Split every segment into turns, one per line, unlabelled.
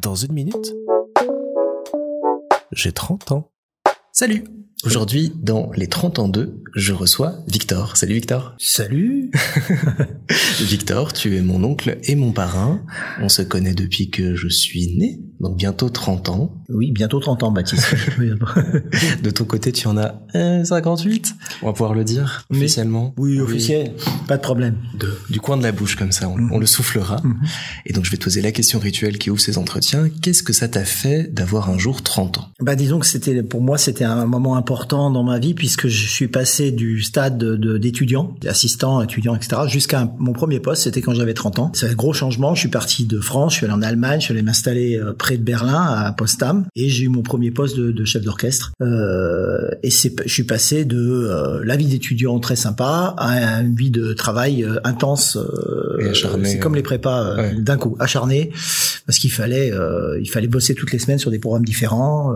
Dans une minute, j'ai 30 ans. Salut Aujourd'hui, dans les 30 ans 2, je reçois Victor. Salut Victor.
Salut.
Victor, tu es mon oncle et mon parrain. On se connaît depuis que je suis né, donc bientôt 30 ans.
Oui, bientôt 30 ans, Baptiste.
de ton côté, tu en as 58. On va pouvoir le dire officiellement.
Oui, officiel. Pas de problème.
De, du coin de la bouche comme ça, on, on le soufflera. -hmm. Et donc, je vais te poser la question rituelle qui ouvre ces entretiens. Qu'est-ce que ça t'a fait d'avoir un jour 30 ans?
Bah, disons que c'était pour moi, c'était un moment important dans ma vie puisque je suis passé du stade d'étudiant, d'assistant, étudiant, etc. jusqu'à mon premier poste, c'était quand j'avais 30 ans. C'est un gros changement. Je suis parti de France, je suis allé en Allemagne, je suis allé m'installer près de Berlin, à Potsdam, et j'ai eu mon premier poste de, de chef d'orchestre. Euh, et c'est, je suis passé de euh, la vie d'étudiant très sympa à une vie de travail euh, intense.
Euh,
c'est comme les prépas ouais. d'un coup, acharné, parce qu'il fallait, il fallait bosser toutes les semaines sur des programmes différents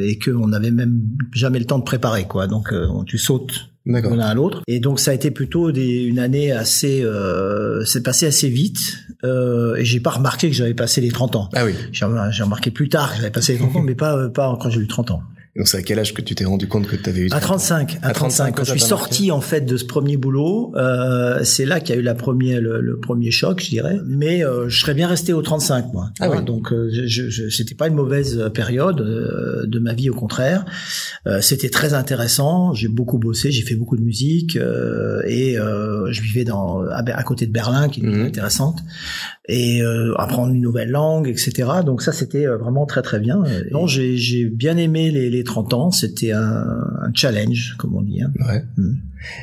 et qu'on n'avait même jamais le temps de préparer quoi. Donc euh, tu sautes l'un à l'autre. Et donc ça a été plutôt des, une année assez, euh, c'est passé assez vite. Euh, et j'ai pas remarqué que j'avais passé les 30 ans.
Ah oui.
J'ai remarqué plus tard que j'avais passé les 30 ans, mais pas pas quand j'ai eu 30 ans.
Donc c'est à quel âge que tu t'es rendu compte que tu avais eu
30 à 35 à 35 quand je suis sorti en fait de ce premier boulot euh, c'est là qu'il y a eu la première le, le, premier choc je dirais. Mais euh, je serais bien resté au 35 moi.
Ah oui.
donc euh, je, je c'était pas une mauvaise période euh, de ma vie au contraire. Euh, c'était très intéressant. J'ai beaucoup bossé j'ai fait beaucoup de musique euh, et je vivais dans à, à, côté de Berlin qui est mmh. intéressante. Et apprendre une nouvelle langue etc donc ça c'était vraiment très très bien. Non j'ai j'ai bien aimé les, les 30 ans, c'était un, un, challenge, comme on dit. Hein.
Ouais. Mmh.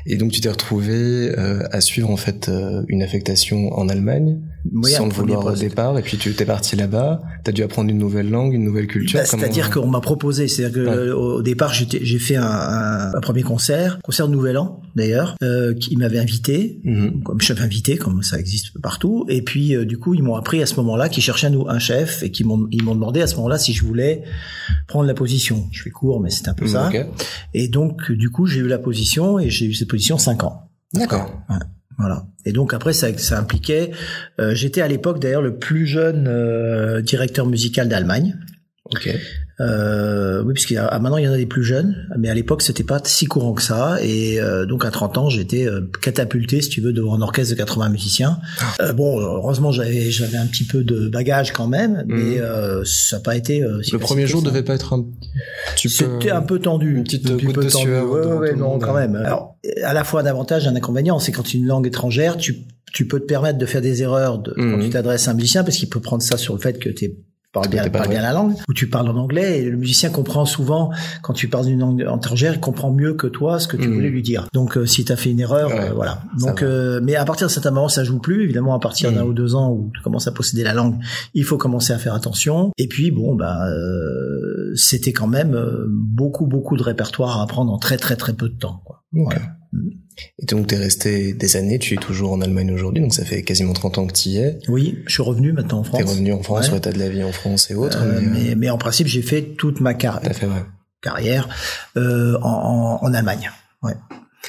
Et donc tu t'es retrouvé euh, à suivre en fait euh, une affectation en Allemagne
oui,
sans le vouloir au départ, et puis tu t'es parti là-bas. T'as dû apprendre une nouvelle langue, une nouvelle culture.
Bah, C'est-à-dire qu'on m'a proposé, c'est-à-dire que ouais. au départ j'ai fait un, un, un, premier concert, concert de Nouvel An d'ailleurs, euh, qui m'avait invité,
mmh.
comme chef invité, comme ça existe partout. Et puis euh, du coup ils m'ont appris à ce moment-là qu'ils cherchaient un, un chef et qu'ils m'ont ils m'ont demandé à ce moment-là si je voulais prendre la position. Je fais court, mais c'est un peu
mmh,
ça.
okay.
Et donc du coup j'ai eu la position et j'ai eu cette position 5 ans.
D'accord.
Ouais. Voilà. Et donc après ça, ça impliquait. Euh, J'étais à l'époque d'ailleurs le plus jeune euh, directeur musical d'Allemagne. Euh, oui, parce qu'il maintenant il y en a des plus jeunes, mais à l'époque c'était pas si courant que ça. Et euh, donc à 30 ans, j'étais euh, catapulté, si tu veux, devant un orchestre de 80 musiciens.
Ah.
bon, heureusement j'avais j'avais un petit peu de bagage quand même,
Mhm.
mais ça n'a pas été. Si
le premier jour
ça.
devait pas être un petit.
C'était un peu tendu,
Une petite
un
goutte
peu
de
tendu.
sueur
Ouais, ouais, non, quand même. Alors, à la fois un avantage et un inconvénient, c'est quand es une langue étrangère, tu tu peux te permettre de faire des erreurs de,
Mhm.
quand tu t'adresses à un musicien parce qu'il peut prendre ça sur le fait que tu parles bien, parles bien la langue, ou tu parles en anglais, et le musicien comprend souvent, quand tu parles d'une langue étrangère, il comprend mieux que toi ce que tu
Mhm.
voulais lui dire. Donc, euh, si tu as fait une erreur,
Ouais,
euh, voilà. Donc, euh, mais à partir de certain moment, ça joue plus. Évidemment, à partir d'un
Mhm.
ou deux ans où tu commences à posséder la langue, il faut commencer à faire attention. Et puis, bon, bah, euh, c'était quand même euh, beaucoup, beaucoup de répertoire à apprendre en très, très, très peu de temps. Quoi. Voilà.
Et donc t'es resté des années, tu es toujours en Allemagne aujourd'hui, donc ça fait quasiment 30 ans que tu y es.
Oui, je suis revenu maintenant en France.
T'es revenu en France,
Ouais.
ouais, t'as de la vie en France et autres.
Euh,
mais,
mais, mais en principe, j'ai fait toute ma car-
fait, ouais.
carrière euh, en, en, en Allemagne.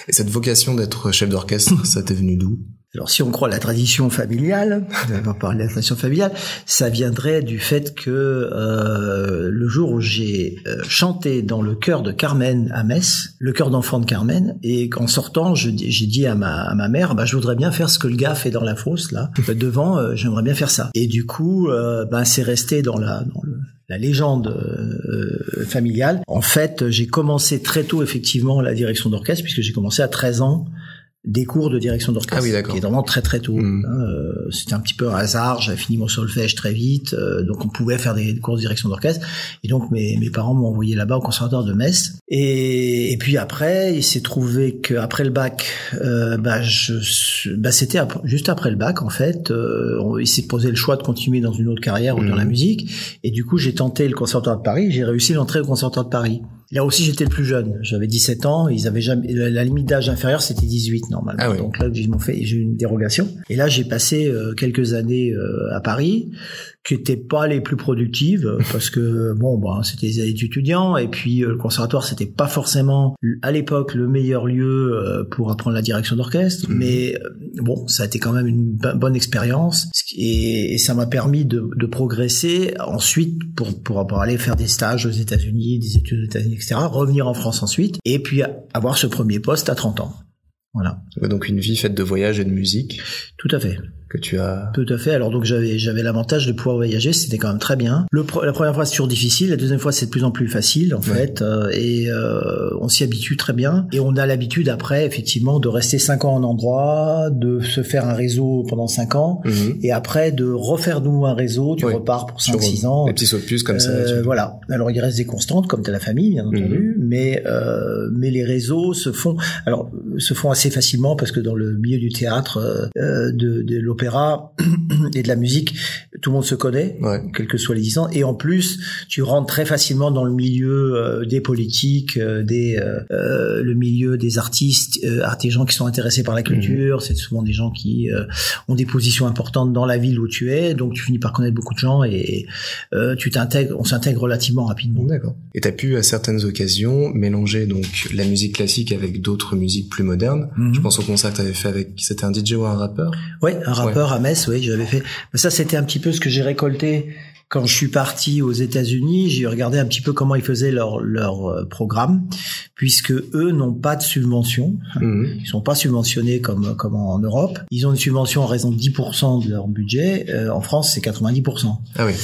Et cette vocation d'être chef d'orchestre, ça t'est venu d'où?
Alors, si on croit la tradition familiale, on va parler de la tradition familiale, ça viendrait du fait que euh, le jour où j'ai euh, chanté dans le chœur de Carmen à Metz, le chœur d'enfants de Carmen, et qu'en sortant, j'ai dit à ma, à ma mère, bah, je voudrais bien faire ce que le gars fait dans la fosse, là, devant, euh, j'aimerais bien faire ça. Et du coup, euh, bah, c'est resté dans la, dans le, la légende euh, familiale. En fait, j'ai commencé très tôt effectivement la direction d'orchestre puisque j'ai commencé à 13 ans des cours de direction d'orchestre.
Ah oui, d'accord.
Qui est vraiment très très tôt.
Mhm.
hein, euh, C'était un petit peu un hasard. J'avais fini mon solfège très vite, euh, donc on pouvait faire des cours de direction d'orchestre. Et donc mes, mes parents m'ont envoyé là-bas au conservatoire de Metz. Et, et puis après, il s'est trouvé qu'après le bac, euh, bah, bah, c'était juste après le bac en fait. euh, on- il s'est posé le choix de continuer dans une autre carrière ou dans
Mhm.
la musique. Et du coup, j'ai tenté le conservatoire de Paris. J'ai réussi l'entrée au conservatoire de Paris. Là aussi, j'étais le plus jeune. J'avais 17 ans. Ils avaient jamais la limite d'âge inférieure, c'était 18 normalement. Ah Donc là, m'ont fait, j'ai eu une dérogation. Et là, j'ai passé euh, quelques années euh, à Paris qui étaient pas les plus productives parce que bon bah c'était des étudiants. Et puis euh, le conservatoire c'était pas forcément à l'époque le meilleur lieu euh, pour apprendre la direction d'orchestre. Mhm. mais euh, bon ça a été quand même une bonne expérience. Et, ça m'a permis de, de, progresser. Ensuite pour pour aller faire des stages aux États-Unis des études aux États-Unis etc revenir en France ensuite et puis avoir ce premier poste à 30 ans. Voilà.
Donc une vie faite de voyages et de musique.
Tout à fait
que tu as.
Tout à fait. Alors donc j'avais j'avais l'avantage de pouvoir voyager, c'était quand même très bien. Le la première fois c'est toujours difficile, la deuxième fois c'est de plus en plus facile en fait, euh, et euh, on s'y habitue très bien. Et on a l'habitude après effectivement de rester cinq ans en endroit, de se faire un réseau pendant cinq ans, mhm. et après de refaire nous un réseau, tu repars pour cinq six ans.
Des petits sauts de plus comme ça.
Euh, voilà. Alors il reste des constantes comme t'as la famille bien entendu, mhm. mais mais les réseaux se font alors se font assez facilement parce que dans le milieu du théâtre de, de l'opéra et de la musique, tout le monde se connaît, quelles que soient les distances. Et en plus, tu rentres très facilement dans le milieu euh, des politiques, euh, des euh, le milieu des artistes, des gens qui sont intéressés par la mhm. culture. C'est souvent des gens qui ont des positions importantes dans la ville où tu es, donc tu finis par connaître beaucoup de gens et tu t'intègres, on s'intègre relativement rapidement.
D'accord. Et tu as pu à certaines occasions mélanger donc la musique classique avec d'autres musiques plus modernes. Mhm. Je pense au concert que tu avais fait avec, c'était un DJ ou un rappeur?
Oui, un rappeur à Metz, oui, j'avais fait. Ça, c'était un petit peu ce que j'ai récolté quand je suis parti aux États-Unis, j'ai regardé un petit peu comment ils faisaient leur leur euh, programme, puisque eux n'ont pas de subvention, mmh. ils sont pas subventionnés comme comme en Europe. Ils ont une subvention en raison de 10% de leur budget. Euh, en France, c'est 90%.
Ah oui.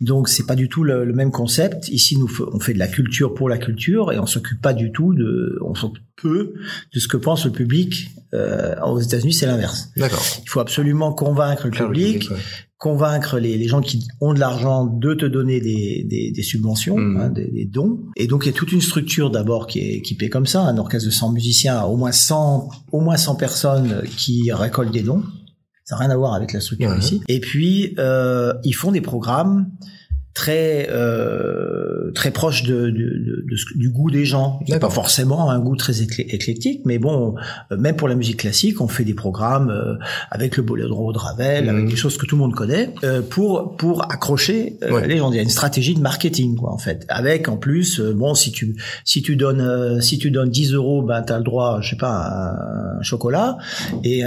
Donc c'est pas du tout le, même concept. Ici, nous on fait de la culture pour la culture et on s'occupe pas du tout de, on s'occupe peu de ce que pense le public. Euh, aux États-Unis, c'est l'inverse.
D'accord.
Il faut absolument convaincre le public convaincre les, les, gens qui ont de l'argent de te donner des, des, des subventions, mmh. hein, des, des, dons. Et donc il y a toute une structure d'abord qui est équipée comme ça, un orchestre de 100 musiciens, au moins 100, au moins 100 personnes qui récoltent des dons. Ça n'a rien à voir avec la structure ici. Et puis euh, ils font des programmes très euh, très proche de, de, de, du goût des gens. Pas forcément un goût très éclectique, mais bon, euh, même pour la musique classique, on fait des programmes euh, avec le boléro de Ravel, avec mhm. des choses que tout le monde connaît, euh, pour pour accrocher les gens. Il y a une stratégie de marketing, quoi, en fait. Avec en plus, bon, si tu si tu donnes si tu donnes 10 euros, ben t'as le droit, je sais pas, à un chocolat et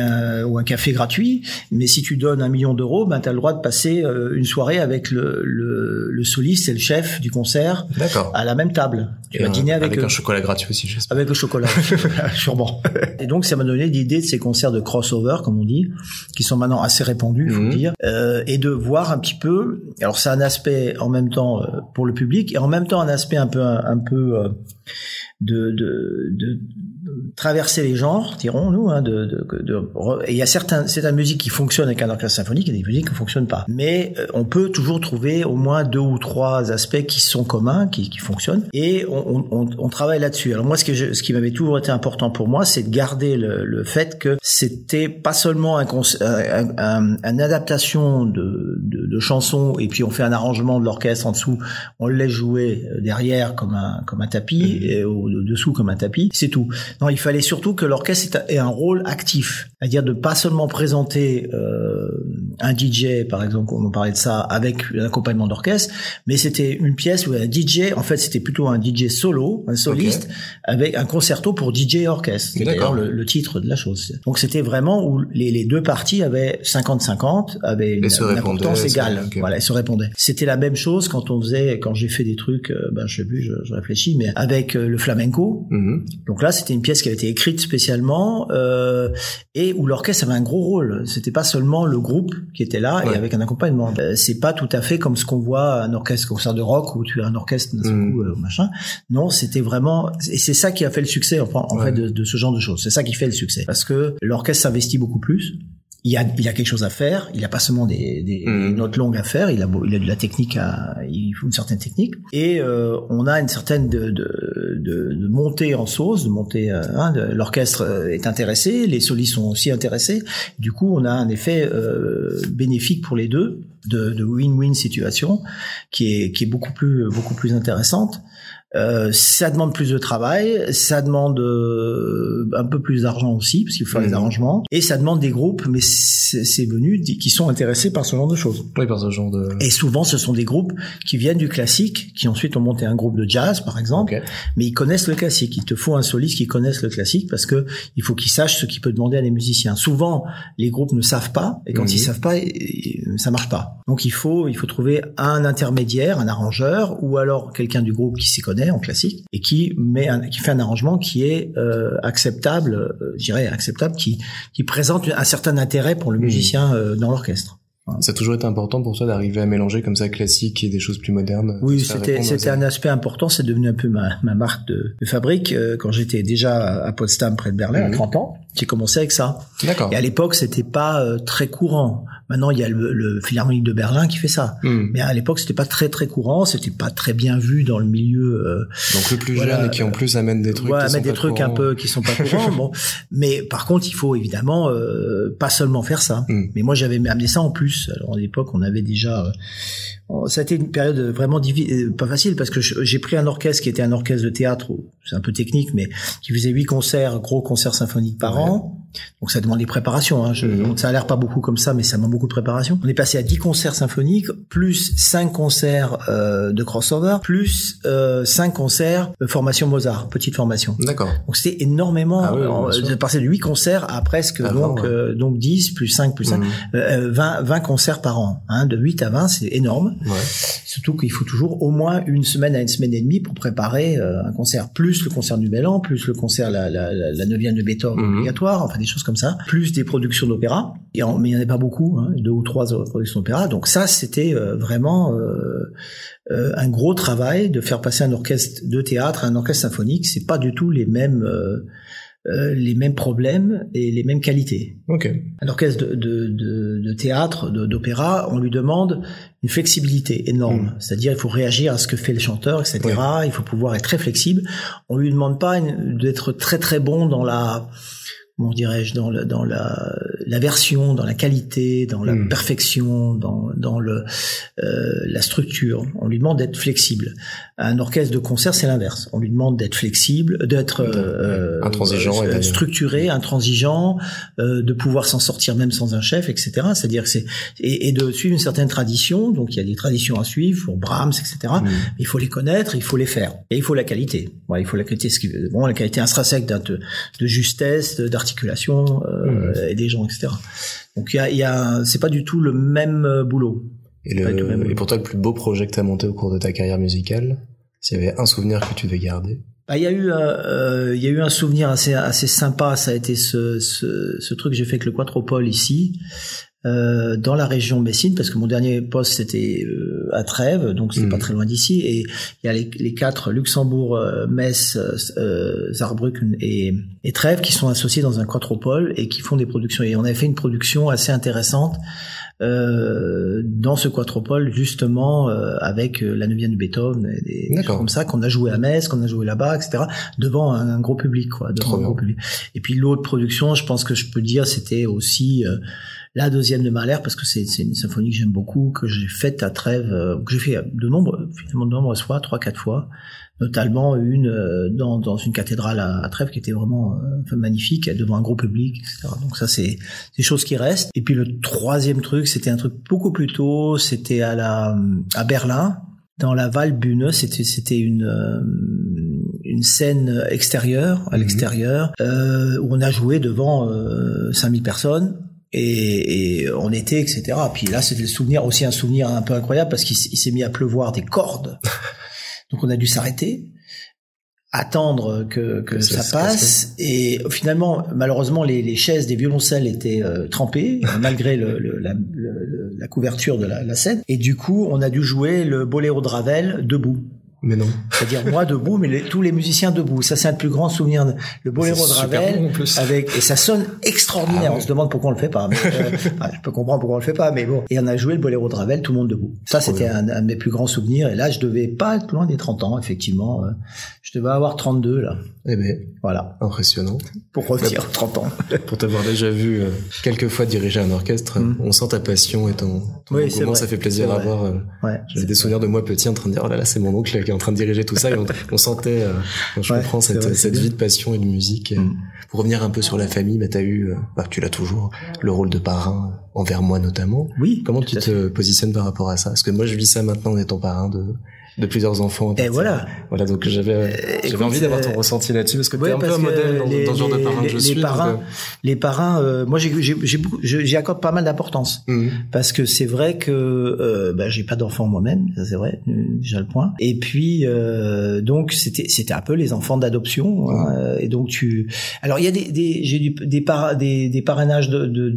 ou un café gratuit. Mais si tu donnes un million d'euros, ben t'as le droit de passer une soirée avec le, le le, soliste et le chef du concert à la même table.
Tu vas dîner avec, avec un chocolat gratuit aussi, j'espère.
Avec le chocolat, sûrement. Et donc ça m'a donné l'idée de ces concerts de crossover, comme on dit, qui sont maintenant assez répandus, faut mhm. dire, euh, et de voir un petit peu. Alors c'est un aspect en même temps euh, pour le public et en même temps un aspect un peu un, peu euh, de, de, de traverser les genres, dirons-nous. Hein, de, de, de, et il y a certains, certaines musiques qui fonctionnent avec un orchestre symphonique et des musiques qui ne fonctionnent pas. Mais euh, on peut toujours trouver au moins deux ou trois aspects qui sont communs, qui, qui fonctionnent. Et on, on, on travaille là-dessus. Alors moi, ce, que je, ce qui m'avait toujours été important pour moi, c'est de garder le, le fait que c'était pas seulement un, un, un, adaptation de, de, de, chansons et puis on fait un arrangement de l'orchestre en dessous, on le laisse jouer euh, derrière comme un, comme un tapis mmh. et au-dessous comme un tapis. C'est tout. Non, il fallait surtout que l'orchestre ait un rôle actif, c'est-à-dire de pas seulement présenter euh, un DJ, par exemple, on parlait de ça, avec l'accompagnement d'orchestre, mais c'était une pièce où un DJ, en fait, c'était plutôt un DJ solo, un soliste, avec un concerto pour DJ et orchestre. C'est d'ailleurs le, titre de la chose. Donc c'était vraiment où les, les, deux parties avaient 50-50, avaient une, importance égale. Voilà, elles se répondaient. C'était la même chose quand on faisait, quand j'ai fait des trucs, euh, ben je sais plus, je, je réfléchis, mais avec euh, le flamenco. Mhm. Donc là, c'était une pièce qui avait été écrite spécialement euh, et où l'orchestre avait un gros rôle. C'était pas seulement le groupe qui était là et avec un accompagnement. Euh, c'est pas tout à fait comme ce qu'on voit un orchestre concert de rock où tu as un orchestre mm. euh, machin. Non, c'était vraiment et c'est ça qui a fait le succès en, fait de, de, ce genre de choses. C'est ça qui fait le succès parce que l'orchestre s'investit beaucoup plus il y a, il y a quelque chose à faire. Il a pas seulement des, des, mmh. notes longues à faire. Il a, il a de la technique à, il faut une certaine technique. Et euh, on a une certaine de, de, de, de montée en sauce, de montée. Euh, hein, L'orchestre euh, est intéressé, les solistes sont aussi intéressés. Du coup, on a un effet euh, bénéfique pour les deux, de win-win situation, qui est, qui est beaucoup plus, beaucoup plus intéressante. Euh, ça demande plus de travail, ça demande euh, un peu plus d'argent aussi parce qu'il faut faire les
Mhm.
arrangements et ça demande des groupes, mais c'est venu qui sont intéressés par ce genre de choses.
Oui, par ce genre de...
Et souvent, ce sont des groupes qui viennent du classique, qui ensuite ont monté un groupe de jazz, par exemple,
Ok.
mais ils connaissent le classique. Il te faut un soliste qui connaisse le classique parce que il faut qu'il sache ce qu'il peut demander à des musiciens. Souvent, les groupes ne savent pas, et quand
Mhm.
ils savent pas, ça marche pas. Donc il faut, il faut trouver un intermédiaire, un arrangeur, ou alors quelqu'un du groupe qui s'y connaît en classique et qui met, un, qui fait un arrangement qui est euh, acceptable, euh, je dirais acceptable, qui, qui présente un certain intérêt pour le
Mhm.
musicien euh, dans l'orchestre.
Ça a toujours été important pour toi d'arriver à mélanger comme ça classique et des choses plus modernes.
Oui, c'était un aspect important. C'est devenu un peu ma, ma marque de, de fabrique euh, quand j'étais déjà à Potsdam près de Berlin à
Mhm.
30 ans. J'ai commencé avec ça.
D'accord.
Et à l'époque, c'était pas euh, très courant. Maintenant, il y a le, le Philharmonique de Berlin qui fait ça.
Hmm.
Mais à l'époque, c'était pas très très courant. C'était pas très bien vu dans le milieu. euh,
Donc le plus
Voilà.
jeune et qui en plus amène des trucs
voilà,
qui sont
mettre des
pas
trucs un peu qui sont pas courants. bon, mais par contre, il faut évidemment euh, pas seulement faire ça.
Hmm.
Mais moi, j'avais amené ça en plus. Alors à l'époque, on avait déjà. euh, ça a été une période vraiment euh, pas facile parce que j'ai pris un orchestre qui était un orchestre de théâtre. C'est un peu technique, mais qui faisait huit concerts, gros concerts symphoniques par
Ouais.
an. Donc ça demande des préparations. Hein. Je- donc, ça a l'air pas beaucoup comme ça, mais ça demande beaucoup de préparation. On est passé à 10 concerts symphoniques, plus 5 concerts euh, de crossover, plus euh, 5 concerts de formation Mozart, petite formation.
D'accord.
Donc c'était énormément.
Ah oui, bien
euh,
sûr.
de passer de 8 concerts à presque
À
donc
20, ouais.
euh, donc 10 plus 5 plus 5
Hmm.
euh, 20 20 concerts par an. Hein, de 8 à 20, c'est énorme.
Ouais.
Surtout qu'il faut toujours au moins une semaine à une semaine et demie pour préparer euh, un concert, plus le concert du Bel An, plus le concert la la la, la neuvième de Beethoven
Mhm.
obligatoire, enfin des choses comme ça, plus des productions d'opéra. Et en- mais il n'y en avait pas beaucoup, hein, deux ou trois productions d'opéra. Donc ça, c'était euh, vraiment euh, euh, un gros travail de faire passer un orchestre de théâtre à un orchestre symphonique. C'est pas du tout les mêmes euh, euh, les mêmes problèmes et les mêmes qualités. Un orchestre de, de, de, de théâtre, d'opéra, on lui demande une flexibilité énorme.
Mm.
C'est-à-dire, il faut réagir à ce que fait le chanteur, etc. Il faut pouvoir être très flexible. On lui demande pas d'être très très bon dans la, comment dirais-je, dans, le, dans la, la version, dans la qualité, dans la
Mm.
perfection, dans, dans le, euh, la structure. On lui demande d'être flexible. Un orchestre de concert, c'est l'inverse. On lui demande d'être flexible, d'être euh,
Intransigeant
euh, structuré, intransigeant, de pouvoir s'en sortir même sans un chef, etc. C'est-à-dire que c'est et, et de suivre une certaine tradition. Donc il y a des traditions à suivre pour Brahms, etc.
Hmm.
Il faut les connaître, il faut les faire, et il faut la qualité. Ouais, il faut la qualité, ce qui, bon, la qualité intrinsèque de, de justesse, euh, et des gens, etc. Donc il y a, il y a c'est pas du tout le même euh, boulot.
Et,
même-
le, et pour toi, le plus beau projet que tu as monté au cours de ta carrière musicale, s'il y avait un souvenir que tu devais garder?
Bah, il y a eu, euh, il y a eu un souvenir assez assez sympa. Ça a été ce ce, ce truc que j'ai fait avec le Quatropole ici. Euh, dans la région Messine, parce que mon dernier poste c'était euh, à Trèves, donc c'est pas très loin d'ici, et il y a les, les quatre Luxembourg, euh, Metz, euh, Saarbrücken et, et Trèves qui sont associés dans un quatropole et qui font des productions. Et on avait fait une production assez intéressante dans ce quatropole justement euh, avec euh, la neuvième de Beethoven et des, choses comme ça qu'on a joué à Metz, qu'on a joué là-bas, etc. devant un, un gros public, quoi, devant un gros public. Et puis l'autre production, je pense que je peux dire, c'était aussi euh, la deuxième de Mahler parce que c'est c'est une symphonie que j'aime beaucoup, que j'ai faite à Trèves, euh, que j'ai fait de nombreux, finalement de nombreuses fois, trois, quatre fois, notamment une euh, dans, dans une cathédrale à, à Trèves qui était vraiment euh, enfin, magnifique, devant un gros public, etc. Donc ça c'est des choses qui restent. Et puis le troisième truc, c'était un truc beaucoup plus tôt, c'était à la à Berlin, dans la Valbühne, c'était c'était une euh, une scène extérieure, à
Mhm.
l'extérieur, euh, où on a joué devant euh, 5000 personnes. Et, et on était, etc. Puis là, c'était le souvenir, aussi un souvenir un peu incroyable parce qu'il s'est mis à pleuvoir des cordes. Donc on a dû s'arrêter, attendre que, que
Que ça
ça,
se
passe. Et finalement, malheureusement, les, les chaises des violoncelles étaient euh, trempées malgré le, le- la, le- la couverture de la, la scène. Et du coup, on a dû jouer le boléro de Ravel debout.
Mais non.
C'est-à-dire moi debout, mais les- tous les musiciens debout. Ça, c'est un plus grand souvenir. Le boléro de Ravel,
bon, en plus.
avec et ça sonne extraordinaire.
Ah.
On se demande pourquoi on le fait pas. Mais, euh, enfin, je peux comprendre pourquoi on le fait pas, mais bon. Et on a joué le boléro de Ravel, tout le monde debout. Ça, c'était un, un de mes plus grands souvenirs. Et là, je devais pas être loin des 30 ans, effectivement. Euh, Je devais avoir 32 là.
Eh ben,
Voilà.
impressionnant.
Pour revenir 30 ans.
Pour t'avoir déjà vu euh, quelques fois diriger un orchestre,
Mm.
on sent ta passion et ton, ton
Oui,
engouement, ça fait plaisir à voir. euh,
Ouais.
J'avais des souvenirs de moi petit en train de dire, oh là là, c'est mon oncle en train de diriger tout ça et on, sentait, euh, je comprends cette, cette vie de passion et de musique. Mm. Pour revenir un peu sur la famille, bah, t'as eu, euh, bah, tu l'as toujours, le rôle de parrain envers moi notamment.
Oui.
Comment tu te positionnes par rapport à ça? Parce que moi, je vis ça maintenant en étant parrain de de plusieurs enfants.
Et voilà.
Voilà, donc j'avais euh, j'avais envie d'avoir ton euh, ressenti là-dessus parce que tu es un peu un modèle dans, dans, ce genre de parrain que je
les
suis.
Parrains, les parrains, euh, moi j'y accorde pas mal d'importance mhm. parce que c'est vrai que euh, bah, j'ai pas d'enfants moi-même, ça c'est vrai, déjà le point. Et puis euh, donc c'était c'était un peu les enfants d'adoption hein, et donc tu alors il y a des, des j'ai des des, des parrainages de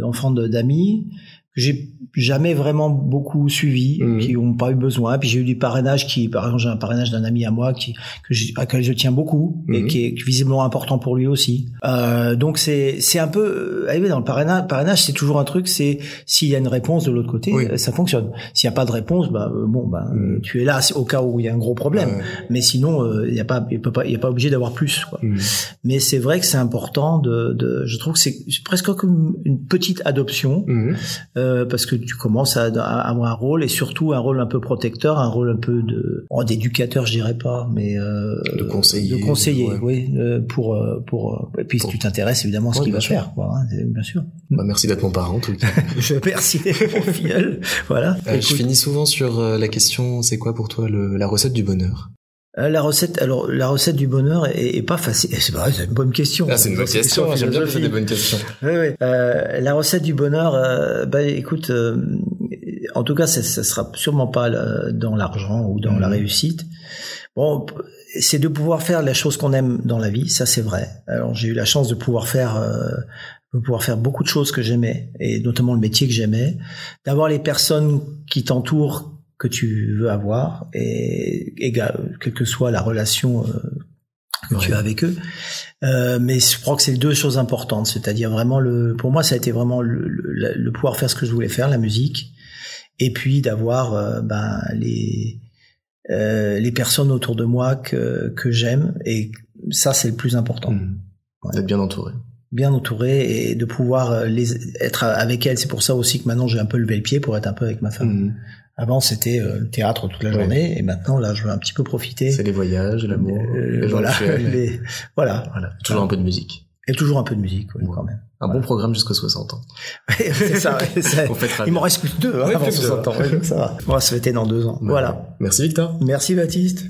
d'enfants de, d'amis j'ai jamais vraiment beaucoup suivi, mmh. qui ont pas eu besoin. Puis j'ai eu du parrainage qui, par exemple, j'ai un parrainage d'un ami à moi qui que je, à quel je tiens beaucoup et mmh. qui est visiblement important pour lui aussi. Euh, donc c'est c'est un peu, euh, dans le parrainage, parrainage c'est toujours un truc, c'est s'il y a une réponse de l'autre côté, euh, ça fonctionne. S'il y a pas de réponse, bah euh, bon, bah mmh. tu es là au cas où il y a un gros problème. Mais sinon, il y a pas, il peut pas, il y a pas obligé d'avoir plus. Quoi. Mais c'est vrai que c'est important de, de, je trouve que c'est presque comme une petite adoption. Euh, parce que tu commences à, avoir un rôle et surtout un rôle un peu protecteur, un rôle un peu de oh, d'éducateur, je dirais pas, mais euh,
de conseiller,
de conseiller, oui, euh, pour pour et puis tu t'intéresses évidemment à ce qu'il va faire, hein, bien sûr.
Bah, merci d'être mon parent, en tout cas.
je merci mon filleul, voilà.
je finis souvent sur la question, c'est quoi pour toi le, la recette du bonheur?
euh, la recette, alors la recette du bonheur est, pas facile. C'est vrai, c'est une bonne question.
Ah, c'est une bonne question. J'aime bien poser des bonnes questions.
Oui, oui. Euh, la recette du bonheur, euh, bah écoute, euh, en tout cas, ça, ça sera sûrement pas dans l'argent ou dans la mmh. réussite. Bon, c'est de pouvoir faire la chose qu'on aime dans la vie, ça c'est vrai. Alors j'ai eu la chance de pouvoir faire de pouvoir faire beaucoup de choses que j'aimais et notamment le métier que j'aimais, d'avoir les personnes qui t'entourent que tu veux avoir et quelle que soit la relation euh, que tu as avec eux. Euh, mais je crois que c'est deux choses importantes, c'est-à-dire vraiment le, pour moi, ça a été vraiment le, le, pouvoir faire ce que je voulais faire, la musique, et puis d'avoir euh, ben les euh, les personnes autour de moi que que j'aime, et ça c'est le plus important. Mmh.
D'être bien entouré.
Bien entouré et de pouvoir les être avec elles. C'est pour ça aussi que maintenant j'ai un peu levé le pied pour être un peu avec ma femme. Mmh. Avant, c'était euh, le théâtre toute la journée, et maintenant, là, je veux un petit peu profiter.
C'est les voyages, l'amour,
euh, les voilà, les, voilà,
voilà. Toujours un peu de musique.
Et toujours un peu de musique, quand même.
Un bon programme jusqu'à 60 ans.
c'est ça. ça. Il m'en reste plus que deux hein, avant 60 ans. ça va. On va se fêter dans deux ans. Voilà.
Merci Victor.
Merci Baptiste.